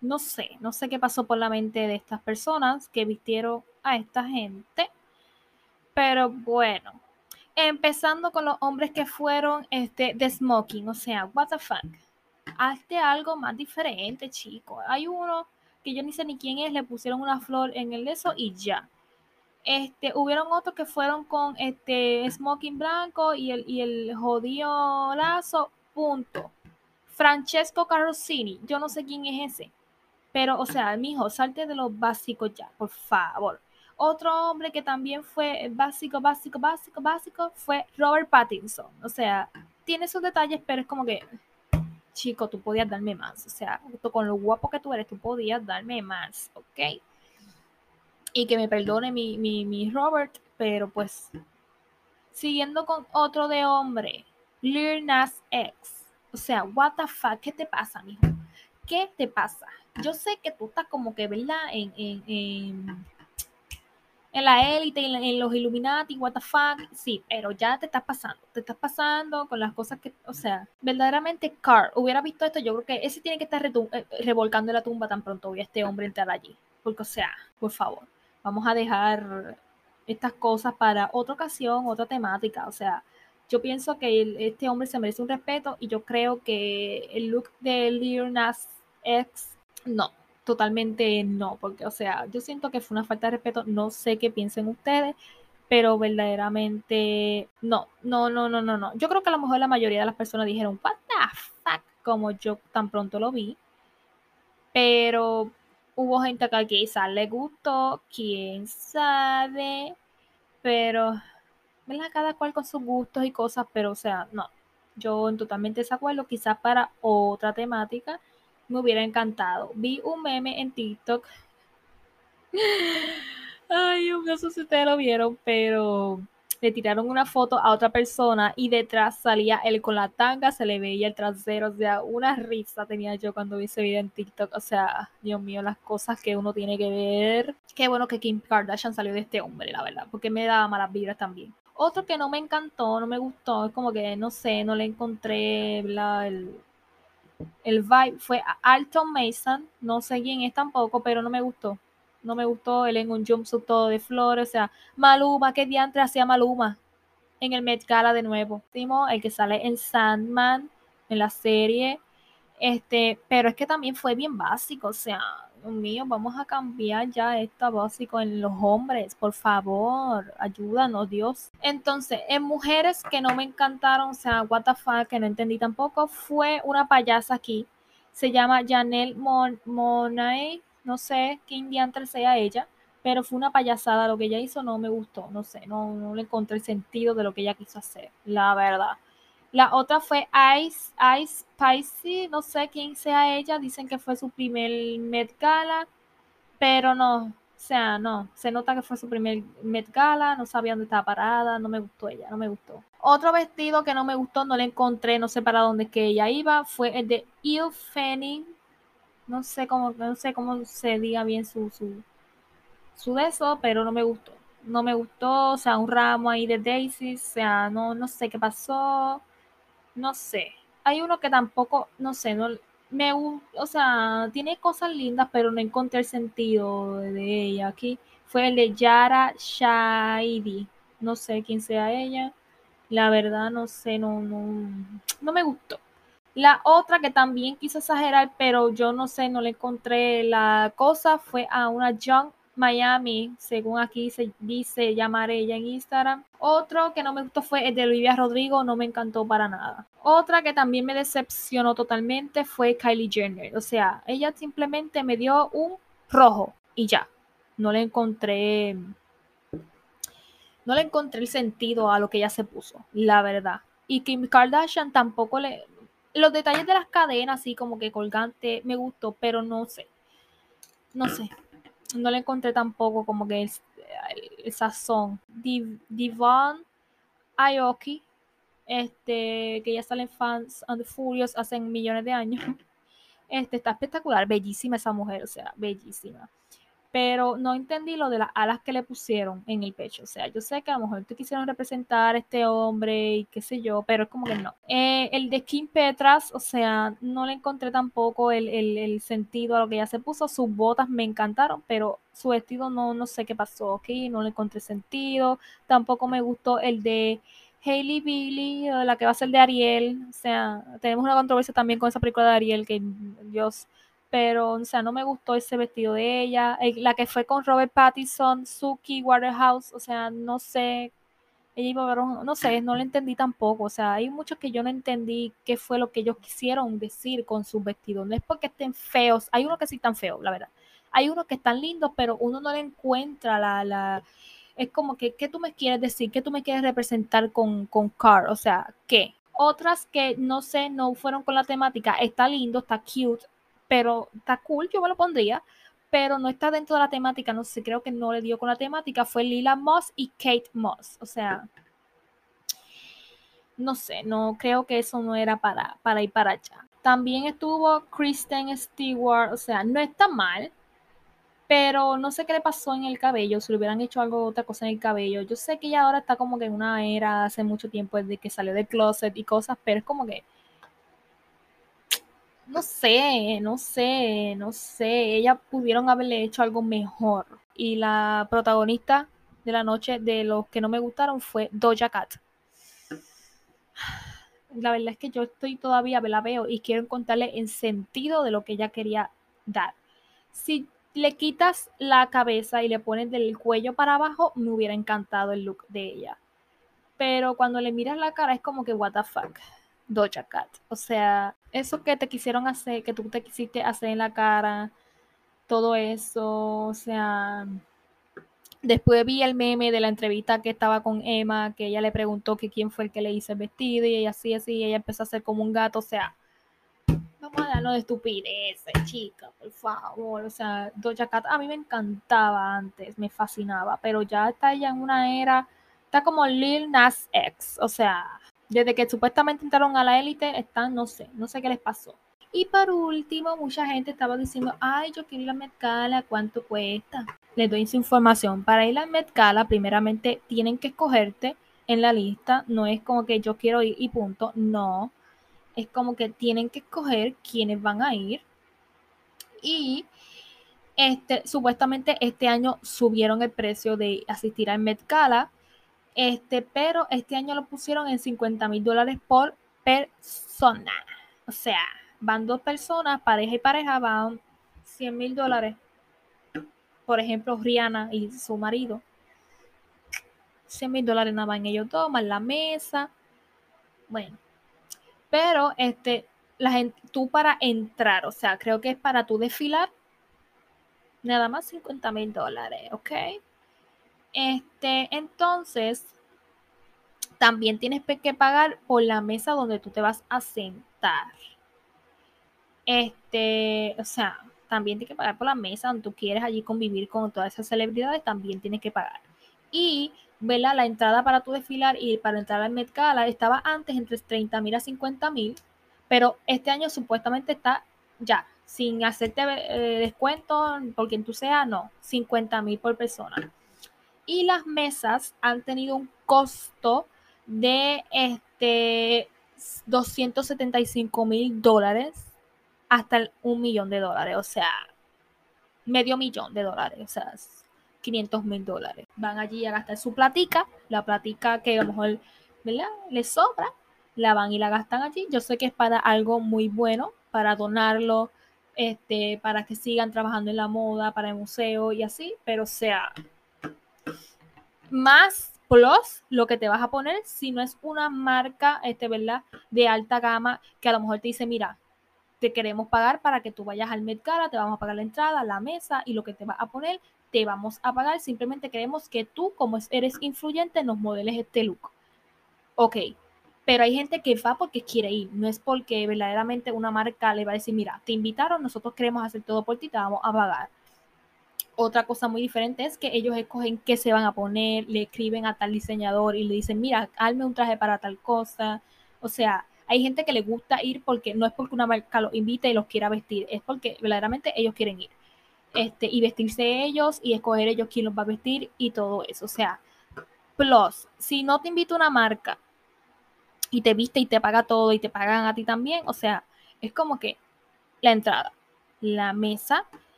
[SPEAKER 1] no sé, no sé qué pasó por la mente de estas personas que vistieron a esta gente pero bueno, empezando con los hombres que fueron este, de smoking, o sea, what the fuck. Hazte algo más diferente, chico. Hay uno que yo ni sé ni quién es, le pusieron una flor en el eso y ya. Este, hubieron otros que fueron con este smoking blanco y el, y el jodido lazo, punto. Francesco Carrossini, yo no sé quién es ese. Pero, o sea, mijo, salte de los básicos ya, por favor. Otro hombre que también fue básico, básico, básico, básico fue Robert Pattinson. O sea, tiene sus detalles, pero es como que, chico, tú podías darme más. O sea, con lo guapo que tú eres, tú podías darme más, ¿ok? Y que me perdone mi, mi, mi Robert, pero pues, siguiendo con otro de hombre, Lil Nas X. O sea, what the fuck, ¿qué te pasa, mijo? ¿Qué te pasa? Yo sé que tú estás como que, ¿verdad? en en la élite, en, en, los Illuminati, what the fuck, sí, pero ya te estás pasando, te estás pasando con las cosas que, o sea, verdaderamente Carr hubiera visto esto, yo creo que ese tiene que estar eh, revolcando la tumba tan pronto voy a este hombre entrar allí, porque, o sea, por favor, vamos a dejar estas cosas para otra ocasión, otra temática, o sea, yo pienso que este hombre se merece un respeto y yo creo que el look de Lil Nas X, no, totalmente no, porque, o sea, yo siento que fue una falta de respeto, no sé qué piensen ustedes, pero verdaderamente no, no, no, no, no, no. Yo creo que a lo mejor la mayoría de las personas dijeron, what the fuck, como yo tan pronto lo vi, pero hubo gente que quizás le gustó, quién sabe, pero, ¿verdad? Cada cual con sus gustos y cosas, pero, o sea, no, yo en totalmente desacuerdo, quizás para otra temática me hubiera encantado. Vi un meme en TikTok. Ay, no sé si ustedes lo vieron, pero le tiraron una foto a otra persona y detrás salía él con la tanga, se le veía el trasero, o sea, una risa tenía yo cuando vi ese video en TikTok, o sea, Dios mío, las cosas que uno tiene que ver. Qué bueno que Kim Kardashian salió de este hombre, la verdad, porque me daba malas vibras también. Otro que no me encantó, no me gustó, es como que, no sé, no le encontré la, el, el vibe fue Alton Mason, no sé quién es tampoco, pero no me gustó. No me gustó él en un jumpsuit todo de flores, o sea, Maluma, ¿qué diantre hacía Maluma? En el Met Gala de nuevo. El que sale en Sandman, en la serie, este, pero es que también fue bien básico, o sea, mío, vamos a cambiar ya esto básico en los hombres, por favor, ayúdanos, Dios. Entonces, en mujeres que no me encantaron, o sea, what que no entendí tampoco, fue una payasa aquí, se llama Janelle Mon Monae, no sé qué indiantre sea ella, pero fue una payasada, lo que ella hizo no me gustó, no sé, no, no le encontré el sentido de lo que ella quiso hacer, la verdad. La otra fue Ice, Ice Spicy, no sé quién sea ella, dicen que fue su primer Met Gala, pero no, o sea, no, se nota que fue su primer Met Gala, no sabía dónde estaba parada, no me gustó ella, no me gustó. Otro vestido que no me gustó, no le encontré, no sé para dónde que ella iba, fue el de Il Fanning, no sé cómo, no sé cómo se diga bien su, su, su de eso, pero no me gustó. No me gustó, o sea, un ramo ahí de Daisy, o sea, no, no sé qué pasó no sé. Hay uno que tampoco, no sé, no me o sea, tiene cosas lindas, pero no encontré el sentido de ella. Aquí fue el de Yara Shahidi. No sé quién sea ella. La verdad, no sé, no, no, no me gustó. La otra que también quiso exagerar, pero yo no sé, no le encontré la cosa, fue a una Young Miami, según aquí se dice llamar ella en Instagram. Otro que no me gustó fue el de Olivia Rodrigo, no me encantó para nada. Otra que también me decepcionó totalmente fue Kylie Jenner. O sea, ella simplemente me dio un rojo y ya. No le encontré. No le encontré el sentido a lo que ella se puso, la verdad. Y Kim Kardashian tampoco le los detalles de las cadenas, así como que colgante, me gustó, pero no sé. No sé. No le encontré tampoco como que el, sazón. Divan Aoki, este, que ya salen fans and Furious hace millones de años. Este, está espectacular, bellísima esa mujer, o sea, bellísima pero no entendí lo de las alas que le pusieron en el pecho. O sea, yo sé que a lo mejor te quisieron representar a este hombre y qué sé yo, pero es como que no. Eh, el de Kim Petras, o sea, no le encontré tampoco el, el, sentido a lo que ella se puso. Sus botas me encantaron, pero su vestido no, no sé qué pasó, ¿ok? No le encontré sentido. Tampoco me gustó el de Hailey Billy, la que va a ser de Ariel. O sea, tenemos una controversia también con esa película de Ariel que, Dios pero, o sea, no me gustó ese vestido de ella. La que fue con Robert Pattinson, Suki Waterhouse, o sea, no sé, ella iba a ver, no sé, no le entendí tampoco. O sea, hay muchos que yo no entendí qué fue lo que ellos quisieron decir con sus vestidos. No es porque estén feos, hay unos que sí están feos, la verdad. Hay unos que están lindos, pero uno no le encuentra la, la es como que, ¿qué tú me quieres decir? ¿Qué tú me quieres representar con, con Car? O sea, ¿qué? Otras que no sé, no fueron con la temática, está lindo, está cute, pero está cool, yo me lo pondría, pero no está dentro de la temática, no sé, creo que no le dio con la temática, fue Lila Moss y Kate Moss, o sea, no sé, no creo que eso no era para, para ir para allá. También estuvo Kristen Stewart, o sea, no está mal, pero no sé qué le pasó en el cabello, si le hubieran hecho algo, otra cosa en el cabello. Yo sé que ella ahora está como que en una era hace mucho tiempo desde que salió del closet y cosas, pero es como que no sé, no sé, no sé. Ellas pudieron haberle hecho algo mejor. Y la protagonista de la noche de los que no me gustaron fue Doja Cat. La verdad es que yo estoy todavía, la veo y quiero contarle en sentido de lo que ella quería dar. Si le quitas la cabeza y le pones del cuello para abajo, me hubiera encantado el look de ella. Pero cuando le miras la cara es como que, what the fuck. Doja Cat. O sea, eso que te quisieron hacer, que tú te quisiste hacer en la cara, todo eso, o sea, después vi el meme de la entrevista que estaba con Emma, que ella le preguntó que quién fue el que le hizo el vestido y ella así, así, y ella empezó a hacer como un gato, o sea, vamos a darnos de estupideces, chica, por favor, o sea, Doja Cat a mí me encantaba antes, me fascinaba, pero ya está ya en una era, está como Lil Nas X, o sea, desde que supuestamente entraron a la élite, están, no sé, no sé qué les pasó. Y por último, mucha gente estaba diciendo, ay, yo quiero ir a Met Gala, ¿cuánto cuesta? Les doy esa información. Para ir a Met Gala, primeramente tienen que escogerte en la lista. No es como que yo quiero ir y punto. No. Es como que tienen que escoger quiénes van a ir. Y este, supuestamente este año subieron el precio de asistir al Met Gala este, pero este año lo pusieron en 50 mil dólares por persona. O sea, van dos personas, pareja y pareja, van 100 mil dólares. Por ejemplo, Rihanna y su marido. 100 mil dólares nada más ellos dos, más la mesa. Bueno. Pero este, la gente, tú para entrar, o sea, creo que es para tú desfilar, nada más 50 mil dólares, ¿ok? Este, entonces, también tienes que pagar por la mesa donde tú te vas a sentar. Este, o sea, también tienes que pagar por la mesa donde tú quieres allí convivir con todas esas celebridades, también tienes que pagar. Y, ¿verdad? La entrada para tu desfilar y para entrar al Met Gala estaba antes entre 30 mil a 50 mil, pero este año supuestamente está ya, sin hacerte eh, descuento por quien tú seas, no, 50 mil por persona y las mesas han tenido un costo de este 275 mil dólares hasta un millón de dólares, o sea, medio millón de dólares, o sea, 500 mil dólares. Van allí a gastar su platica, la platica que a lo mejor, ¿verdad? Les sobra, la van y la gastan allí. Yo sé que es para algo muy bueno, para donarlo, este, para que sigan trabajando en la moda, para el museo y así, pero sea, más plus lo que te vas a poner si no es una marca, este, ¿verdad? De alta gama que a lo mejor te dice, mira, te queremos pagar para que tú vayas al Met te vamos a pagar la entrada, la mesa y lo que te vas a poner, te vamos a pagar. Simplemente queremos que tú, como eres influyente, nos modeles este look. Ok, pero hay gente que va porque quiere ir, no es porque verdaderamente una marca le va a decir, mira, te invitaron, nosotros queremos hacer todo por ti, te vamos a pagar. Otra cosa muy diferente es que ellos escogen qué se van a poner, le escriben a tal diseñador y le dicen, mira, hazme un traje para tal cosa. O sea, hay gente que le gusta ir porque no es porque una marca los invite y los quiera vestir, es porque verdaderamente ellos quieren ir. Este, y vestirse ellos y escoger ellos quién los va a vestir y todo eso. O sea, plus, si no te invita una marca y te viste y te paga todo y te pagan a ti también, o sea, es como que la entrada, la mesa,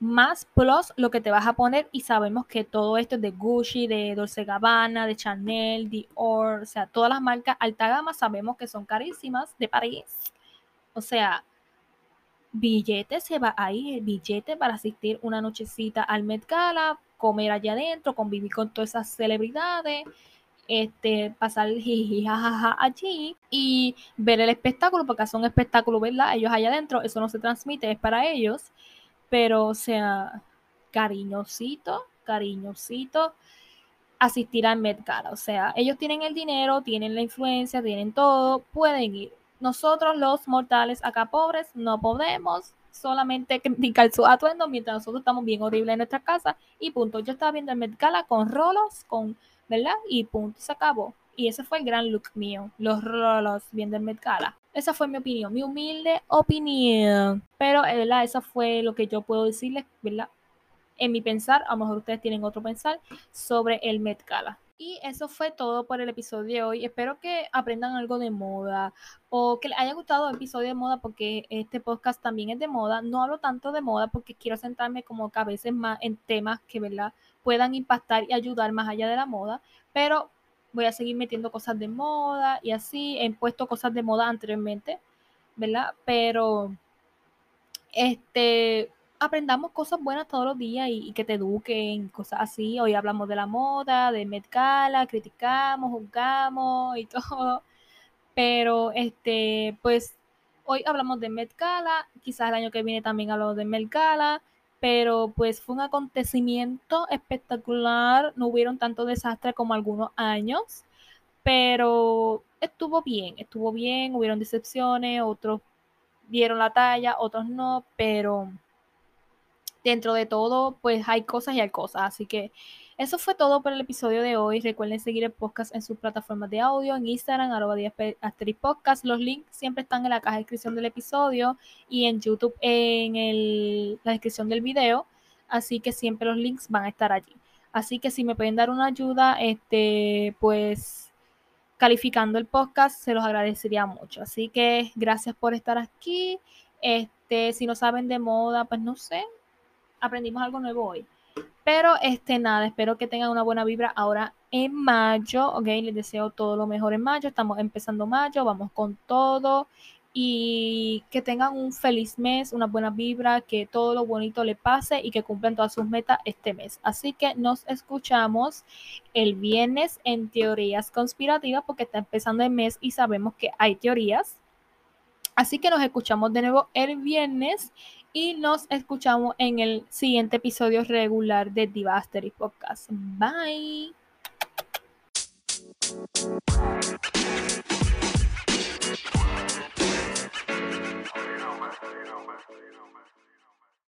[SPEAKER 1] más plus lo que te vas a poner y sabemos que todo esto es de Gucci, de Dolce Gabbana, de Chanel, Dior, o sea, todas las marcas alta gama sabemos que son carísimas de París. O sea, billetes se va ahí, billete para asistir una nochecita al Met Gala, comer allá adentro, convivir con todas esas celebridades, este, pasar el jajaja allí y ver el espectáculo, porque es un espectáculo, ¿verdad? Ellos allá adentro, eso no se transmite, es para ellos pero o sea, cariñosito, cariñosito, asistir al Met Gala. O sea, ellos tienen el dinero, tienen la influencia, tienen todo, pueden ir. Nosotros los mortales acá pobres no podemos solamente criticar su atuendo mientras nosotros estamos bien horribles en nuestra casa y punto. Yo estaba viendo el Met Gala con rolos, con, ¿verdad? Y punto, se acabó. Y ese fue el gran look mío, los rolos viendo el Met Gala. Esa fue mi opinión, mi humilde opinión. Pero, eh, ¿verdad? Esa fue lo que yo puedo decirles, ¿verdad? En mi pensar, a lo mejor ustedes tienen otro pensar sobre el Met Gala. Y eso fue todo por el episodio de hoy. Espero que aprendan algo de moda o que les haya gustado el episodio de moda porque este podcast también es de moda. No hablo tanto de moda porque quiero sentarme como que a veces más en temas que, ¿verdad? Puedan impactar y ayudar más allá de la moda. Pero voy a seguir metiendo cosas de moda y así. He puesto cosas de moda anteriormente, ¿verdad? Pero, este, aprendamos cosas buenas todos los días y, que te eduquen, cosas así. Hoy hablamos de la moda, de Met Gala, criticamos, juzgamos y todo. Pero, este, pues, hoy hablamos de Met Gala, quizás el año que viene también hablo de Met Gala pero pues fue un acontecimiento espectacular, no hubieron tanto desastre como algunos años, pero estuvo bien, estuvo bien, hubieron decepciones, otros dieron la talla, otros no, pero dentro de todo, pues hay cosas y hay cosas, así que eso fue todo por el episodio de hoy. Recuerden seguir el podcast en sus plataformas de audio, en Instagram, arroba podcast. Los links siempre están en la caja de descripción del episodio y en YouTube en la descripción del video. Así que siempre los links van a estar allí. Así que si me pueden dar una ayuda, este, pues calificando el podcast, se los agradecería mucho. Así que gracias por estar aquí. Este, si no saben de moda, pues no sé, aprendimos algo nuevo hoy. Pero este nada, espero que tengan una buena vibra ahora en mayo, ok, les deseo todo lo mejor en mayo, estamos empezando mayo, vamos con todo y que tengan un feliz mes, una buena vibra, que todo lo bonito le pase y que cumplan todas sus metas este mes. Así que nos escuchamos el viernes en teorías conspirativas porque está empezando el mes y sabemos que hay teorías. Así que nos escuchamos de nuevo el viernes y nos escuchamos en el siguiente episodio regular de Divastery Podcast. Bye.